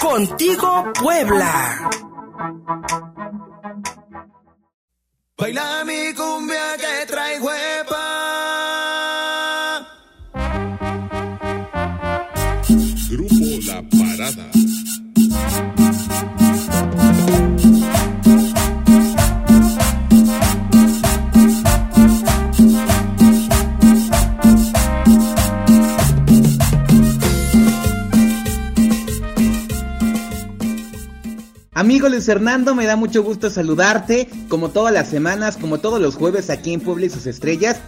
Contigo Puebla. Baila mi cumbia que trae Amigo Luis Fernando, me da mucho gusto saludarte, como todas las semanas, como todos los jueves aquí en Puebla y sus estrellas.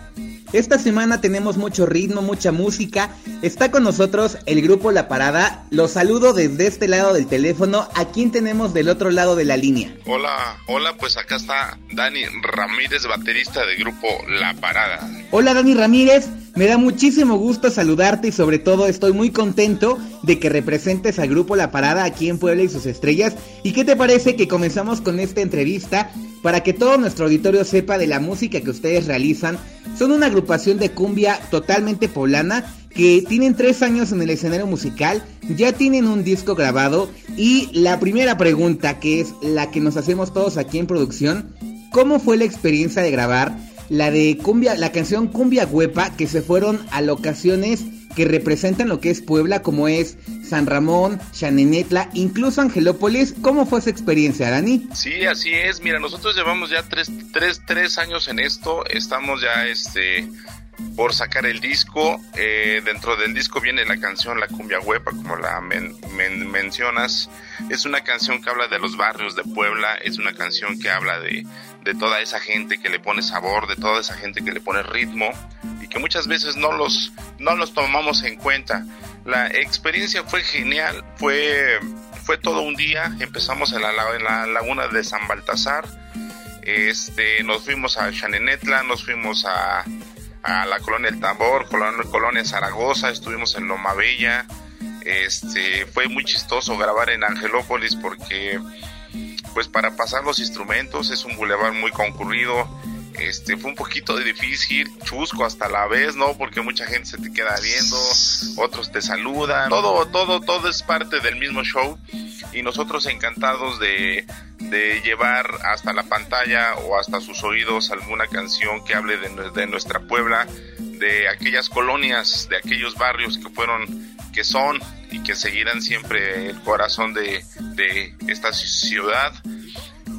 Esta semana tenemos mucho ritmo, mucha música. Está con nosotros el grupo La Parada. Los saludo desde este lado del teléfono. ¿A quién tenemos del otro lado de la línea? Hola, hola, pues acá está Dani Ramírez, baterista del grupo La Parada. Hola Dani Ramírez, me da muchísimo gusto saludarte y sobre todo estoy muy contento de que representes al grupo La Parada aquí en Puebla y sus estrellas. ¿Y qué te parece que comenzamos con esta entrevista para que todo nuestro auditorio sepa de la música que ustedes realizan? Son una agrupación de cumbia totalmente poblana que tienen tres años en el escenario musical, ya tienen un disco grabado y la primera pregunta que es la que nos hacemos todos aquí en producción, ¿cómo fue la experiencia de grabar la de cumbia, la canción Cumbia Huepa que se fueron a locaciones que representan lo que es Puebla, como es San Ramón, Chanenetla, incluso Angelópolis. ¿Cómo fue esa experiencia, Dani? Sí, así es. Mira, nosotros llevamos ya tres, tres, tres años en esto. Estamos ya este por sacar el disco. Eh, dentro del disco viene la canción La Cumbia Huepa, como la mencionas. Es una canción que habla de los barrios de Puebla. Es una canción que habla de, de toda esa gente que le pone sabor, de toda esa gente que le pone ritmo y que muchas veces no los, no los tomamos en cuenta. La experiencia fue genial, fue, fue todo un día. Empezamos en la, laguna de San Baltasar. Este, nos fuimos a Chanenetla, nos fuimos a, a la colonia El Tambor, colonia, colonia Zaragoza, estuvimos en Loma Bella. Este, fue muy chistoso grabar en Angelópolis porque pues para pasar los instrumentos es un bulevar muy concurrido. Este fue un poquito difícil, chusco hasta la vez, ¿no? Porque mucha gente se te queda viendo, otros te saludan, todo, todo, todo es parte del mismo show y nosotros encantados de, de llevar hasta la pantalla o hasta sus oídos alguna canción que hable de, de nuestra Puebla, de aquellas colonias, de aquellos barrios que fueron, que son y que seguirán siempre el corazón de, de esta ciudad.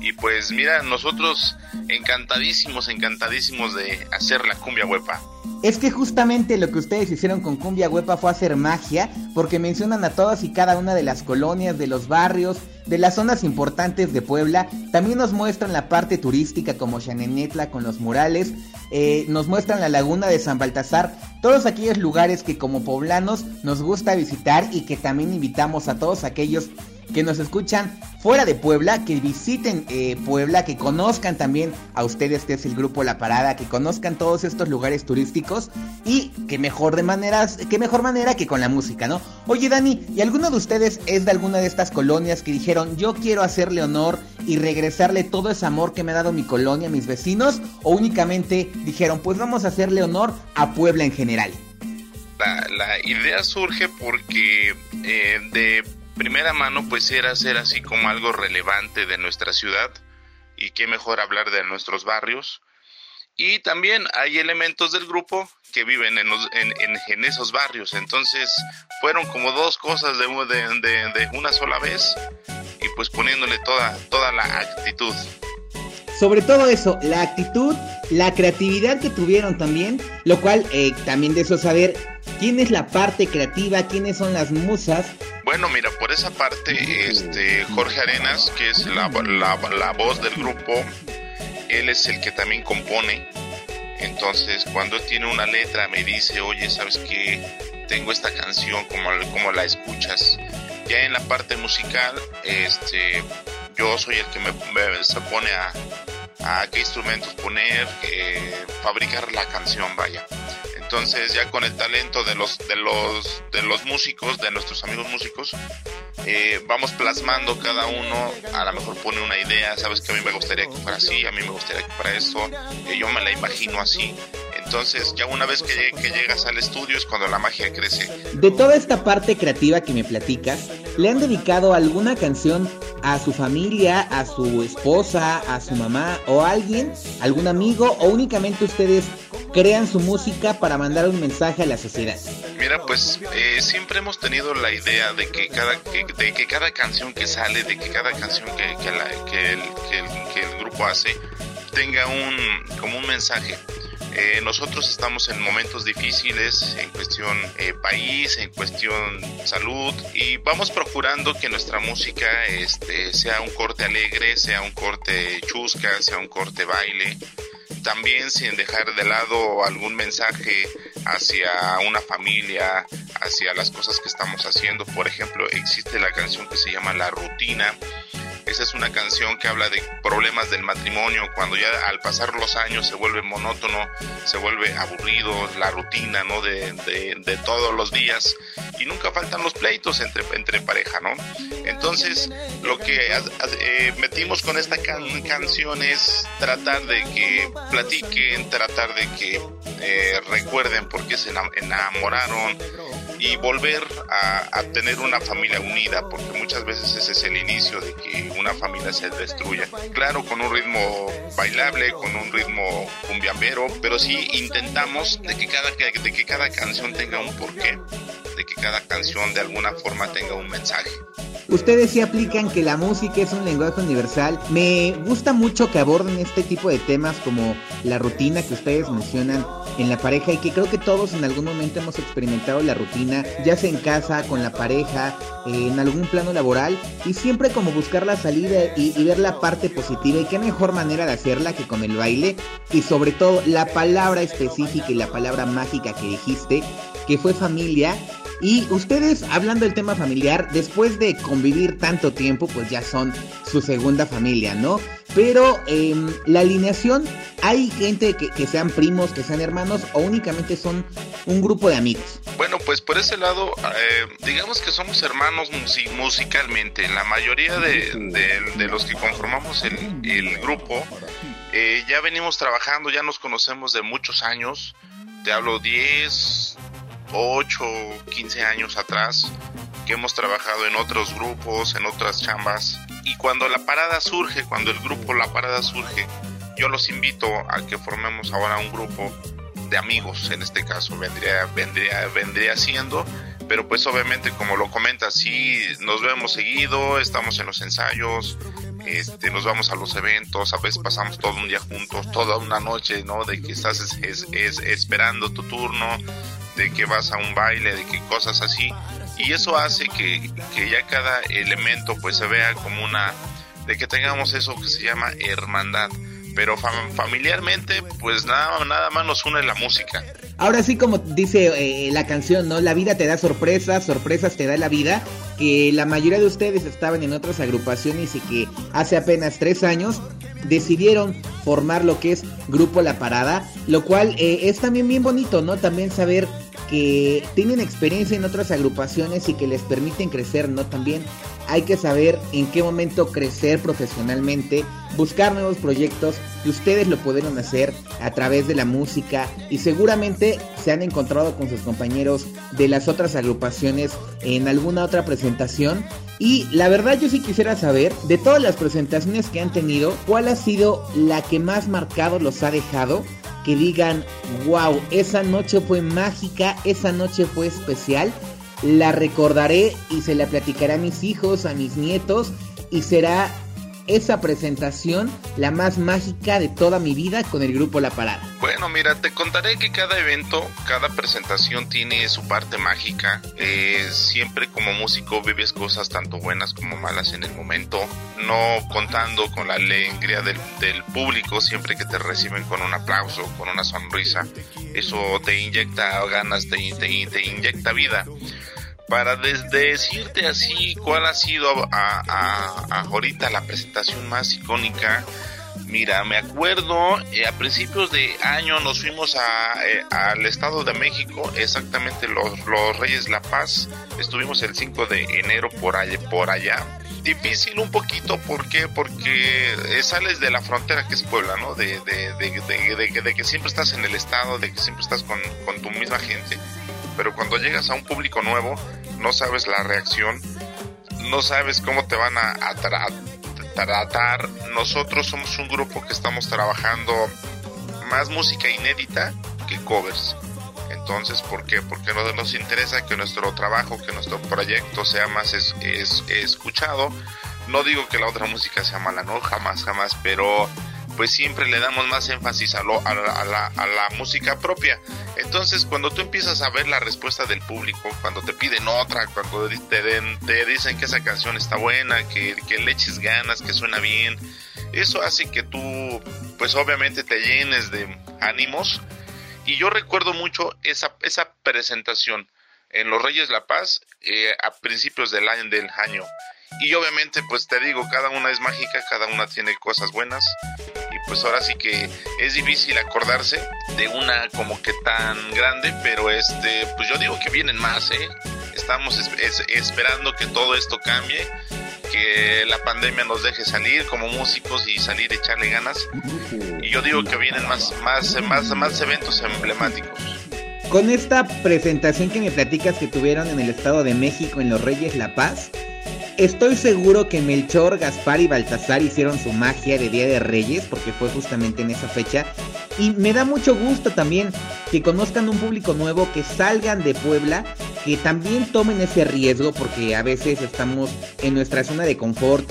Y pues mira, nosotros encantadísimos, encantadísimos de hacer la cumbia huepa. Es que justamente lo que ustedes hicieron con Cumbia Huepa fue hacer magia, porque mencionan a todas y cada una de las colonias, de los barrios, de las zonas importantes de Puebla. También nos muestran la parte turística como Chanenetla con los murales, eh, nos muestran la laguna de San Baltasar, todos aquellos lugares que como poblanos nos gusta visitar y que también invitamos a todos aquellos que nos escuchan fuera de Puebla, que visiten eh, Puebla, que conozcan también a ustedes, que es el grupo La Parada, que conozcan todos estos lugares turísticos y que mejor de maneras, que mejor manera que con la música, ¿no? Oye Dani, ¿y alguno de ustedes es de alguna de estas colonias que dijeron yo quiero hacerle honor y regresarle todo ese amor que me ha dado mi colonia, mis vecinos? ¿O únicamente dijeron pues vamos a hacerle honor a Puebla en general? La, idea surge porque eh, de primera mano pues era hacer así como algo relevante de nuestra ciudad y qué mejor hablar de nuestros barrios. Y también hay elementos del grupo que viven en, en, en, esos barrios. Entonces fueron como dos cosas de, una sola vez y pues poniéndole toda, toda la actitud. Sobre todo eso, la actitud, la creatividad que tuvieron también, lo cual eh, también de eso saber quién es la parte creativa, quiénes son las musas bueno, mira, por esa parte, este Jorge Arenas, que es la, la, la, voz del grupo, él es el que también compone. Entonces, cuando él tiene una letra, me dice, oye, ¿sabes qué? Tengo esta canción, como, como la escuchas. Ya en la parte musical, este, yo soy el que me, me se pone a, a qué instrumentos poner, eh, fabricar la canción, vaya. Entonces ya con el talento de los de los de los músicos, de nuestros amigos músicos, eh, vamos plasmando cada uno, a lo mejor pone una idea, sabes que a mí me gustaría que fuera así, a mí me gustaría que fuera esto, que yo me la imagino así. Entonces, ya una vez que, que, llegas al estudio es cuando la magia crece. De toda esta parte creativa que me platicas, ¿le han dedicado alguna canción a su familia, a su esposa, a su mamá o a alguien, algún amigo o únicamente ustedes crean su música para mandar un mensaje a la sociedad? Mira, pues eh, siempre hemos tenido la idea de que cada de que cada canción que sale, de que cada canción que, que, la, que, el, que el grupo hace tenga un como un mensaje. Eh, nosotros estamos en momentos difíciles en cuestión eh, país, en cuestión salud y vamos procurando que nuestra música este, sea un corte alegre, sea un corte chusca, sea un corte baile. También sin dejar de lado algún mensaje hacia una familia, hacia las cosas que estamos haciendo. Por ejemplo, existe la canción que se llama La Rutina, esa es una canción que habla de problemas del matrimonio, cuando ya al pasar los años se vuelve monótono, se vuelve aburrido, la rutina, ¿no? De, de, todos los días y nunca faltan los pleitos entre, entre pareja, ¿no? Entonces, lo que eh, metimos con esta canción es tratar de que platiquen, tratar de que eh, recuerden por qué se enamoraron, y volver a, tener una familia unida, porque muchas veces ese es el inicio de que una familia se destruya. Claro, con un ritmo bailable, con un ritmo cumbiambero, pero sí intentamos de que cada, de que cada canción tenga un porqué, que cada canción de alguna forma tenga un mensaje. Ustedes sí aplican que la música es un lenguaje universal. Me gusta mucho que aborden este tipo de temas como la rutina que ustedes mencionan en la pareja y que creo que todos en algún momento hemos experimentado la rutina, ya sea en casa, con la pareja, en algún plano laboral y siempre como buscar la salida y ver la parte positiva y qué mejor manera de hacerla que con el baile y sobre todo la palabra específica y la palabra mágica que dijiste que fue familia y ustedes, hablando del tema familiar, después de convivir tanto tiempo, pues ya son su segunda familia, ¿no? Pero em, la alineación, ¿hay gente que, sean primos, que sean hermanos o únicamente son un grupo de amigos? Bueno, pues por ese lado, eh, digamos que somos hermanos musicalmente. La mayoría de, los que conformamos el, grupo eh, ya venimos trabajando, ya nos conocemos de muchos años. Te hablo 10, 8, 15 años atrás, que hemos trabajado en otros grupos, en otras chambas. Y cuando la parada surge, cuando el grupo La Parada surge, yo los invito a que formemos ahora un grupo de amigos, en este caso vendría, vendría, vendría siendo, pero pues obviamente como lo comentas, sí nos vemos seguido, estamos en los ensayos, este, nos vamos a los eventos, a veces pasamos todo un día juntos, toda una noche, ¿no? De que estás es, es, esperando tu turno, de que vas a un baile, de que cosas así. Y eso hace que, que ya cada elemento pues se vea como una, de que tengamos eso que se llama hermandad. Pero familiarmente pues nada, nada más nos une la música. Ahora sí, como dice eh, la canción, ¿no? La vida te da sorpresas, sorpresas te da la vida. Que la mayoría de ustedes estaban en otras agrupaciones y que hace apenas tres años decidieron formar lo que es Grupo La Parada, lo cual eh, es también bien bonito, ¿no? También saber que tienen experiencia en otras agrupaciones y que les permiten crecer, ¿no? También hay que saber en qué momento crecer profesionalmente, buscar nuevos proyectos y ustedes lo pudieron hacer a través de la música y seguramente se han encontrado con sus compañeros de las otras agrupaciones en alguna otra presentación y la verdad yo sí quisiera saber de todas las presentaciones que han tenido, cuál ha sido la que más marcado los ha dejado que digan, wow, esa noche fue mágica, esa noche fue especial, la recordaré y se la platicaré a mis hijos, a mis nietos y será esa presentación la más mágica de toda mi vida con el grupo La Parada? Bueno, mira, te contaré que cada evento, cada presentación tiene su parte mágica. Eh, siempre como músico vives cosas tanto buenas como malas en el momento, no contando con la alegría del, público siempre que te reciben con un aplauso, con una sonrisa. Eso te inyecta ganas, te, te inyecta vida para decirte así cuál ha sido a, ahorita la presentación más icónica, Mira, me acuerdo, eh, a principios de año nos fuimos a, eh, al Estado de México, exactamente los, Reyes La Paz, estuvimos el 5 de enero por allá, por allá. Difícil un poquito, ¿por qué? Porque eh, sales de la frontera que es Puebla, ¿no? De, de, de, de que siempre estás en el Estado, de que siempre estás con tu misma gente. Pero cuando llegas a un público nuevo, no sabes la reacción, no sabes cómo te van a, a, tratar. Nosotros somos un grupo que estamos trabajando más música inédita que covers. Entonces, ¿por qué? Porque nos interesa que nuestro trabajo, que nuestro proyecto sea más es, escuchado. No digo que la otra música sea mala, no, jamás, jamás, pero pues siempre le damos más énfasis a, lo, a, la, a, la, música propia. Entonces, cuando tú empiezas a ver la respuesta del público, cuando te piden otra, cuando te, te dicen que esa canción está buena, que, que le eches ganas, que suena bien, eso hace que tú, pues obviamente te llenes de ánimos. Y yo recuerdo mucho esa, esa presentación en Los Reyes La Paz eh, a principios del año, del año. Y obviamente, pues te digo, cada una es mágica, cada una tiene cosas buenas pues ahora sí que es difícil acordarse de una como que tan grande, pero este, pues yo digo que vienen más, ¿eh? Estamos esperando que todo esto cambie, que la pandemia nos deje salir como músicos y salir a echarle ganas. Y yo digo que vienen más, más, más, más eventos emblemáticos. Con esta presentación que me platicas que tuvieron en el Estado de México en Los Reyes La Paz, Estoy seguro que Melchor, Gaspar y Baltasar hicieron su magia de Día de Reyes, porque fue justamente en esa fecha. Y me da mucho gusto también que conozcan un público nuevo, que salgan de Puebla, que también tomen ese riesgo, porque a veces estamos en nuestra zona de confort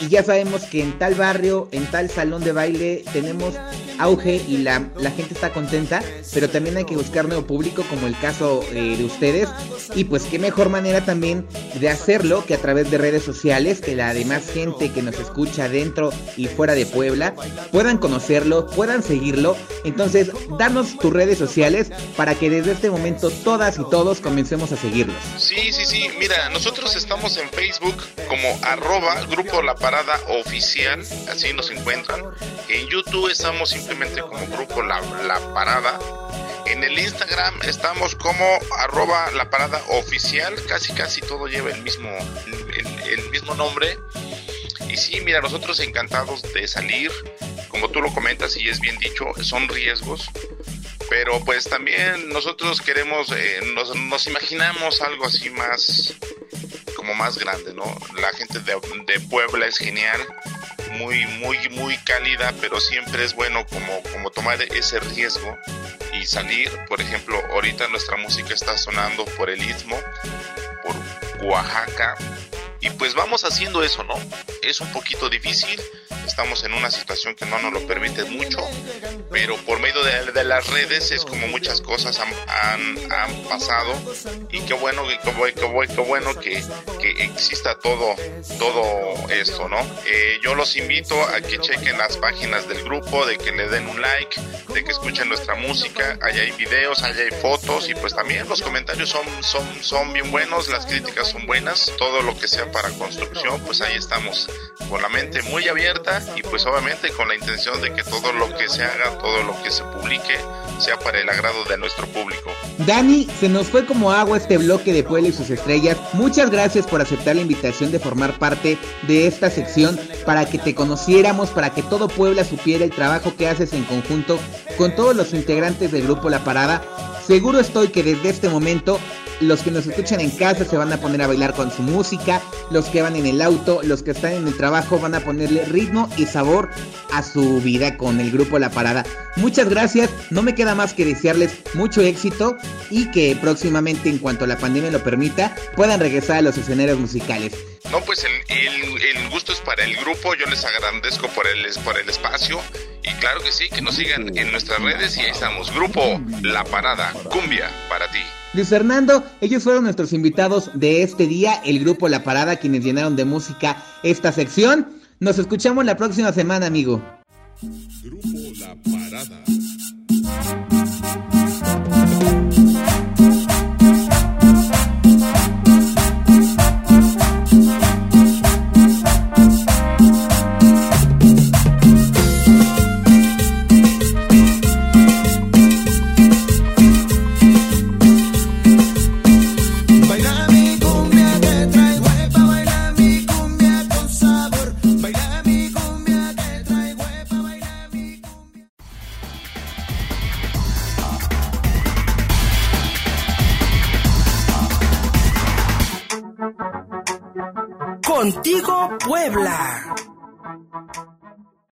y ya sabemos que en tal barrio, en tal salón de baile tenemos auge y la, gente está contenta, pero también hay que buscar nuevo público como el caso eh, de ustedes y pues qué mejor manera también de hacerlo que a través de redes sociales, que la demás gente que nos escucha dentro y fuera de Puebla puedan conocerlo, puedan seguirlo. Entonces, danos tus redes sociales para que desde este momento todas y todos comencemos a seguirlos. Sí, sí, sí, mira, nosotros estamos en Facebook como arroba grupo La Parada Oficial, así nos encuentran. En YouTube estamos como grupo La, la Parada. En el Instagram estamos como arroba la parada oficial, casi casi todo lleva el mismo, el, mismo nombre. Y sí, mira, nosotros encantados de salir, como tú lo comentas y es bien dicho, son riesgos, pero pues también nosotros queremos, eh, nos, nos, imaginamos algo así más, como más grande, ¿no? La gente de, de Puebla es genial, muy, muy, muy cálida, pero siempre es bueno como, como tomar ese riesgo y salir. Por ejemplo, ahorita nuestra música está sonando por el Istmo, por Oaxaca, y pues vamos haciendo eso, ¿no? Es un poquito difícil, estamos en una situación que no nos lo permite mucho, pero por medio de, las redes es como muchas cosas han, han, pasado. Y qué bueno, qué, qué bueno que, que, exista todo, todo esto, ¿no? Eh, yo los invito a que chequen las páginas del grupo, de que le den un like, de que escuchen nuestra música, allá hay videos, allá hay fotos y pues también los comentarios son, son, son bien buenos, las críticas son buenas, todo lo que sea para construcción, pues ahí estamos con la mente muy abierta y pues obviamente con la intención de que todo lo que se haga, todo lo que se publique, sea para el agrado de nuestro público. Dani, se nos fue como agua este bloque de Puebla y sus estrellas. Muchas gracias por aceptar la invitación de formar parte de esta sección para que te conociéramos, para que todo Puebla supiera el trabajo que haces en conjunto con todos los integrantes del grupo La Parada. Seguro estoy que desde este momento los que nos escuchan en casa se van a poner a bailar con su música, los que van en el auto, los que están en el trabajo van a ponerle ritmo y sabor a su vida con el grupo La Parada. Muchas gracias, no me queda más que desearles mucho éxito y que próximamente, en cuanto la pandemia lo permita, puedan regresar a los escenarios musicales. No, pues el, gusto es para el grupo, yo les agradezco por el, por el espacio y claro que sí, que nos sigan en nuestras redes y ahí estamos, grupo La Parada, cumbia para ti. Luis Fernando, ellos fueron nuestros invitados de este día, el grupo La Parada, quienes llenaron de música esta sección. Nos escuchamos la próxima semana, amigo. Grupo La Parada.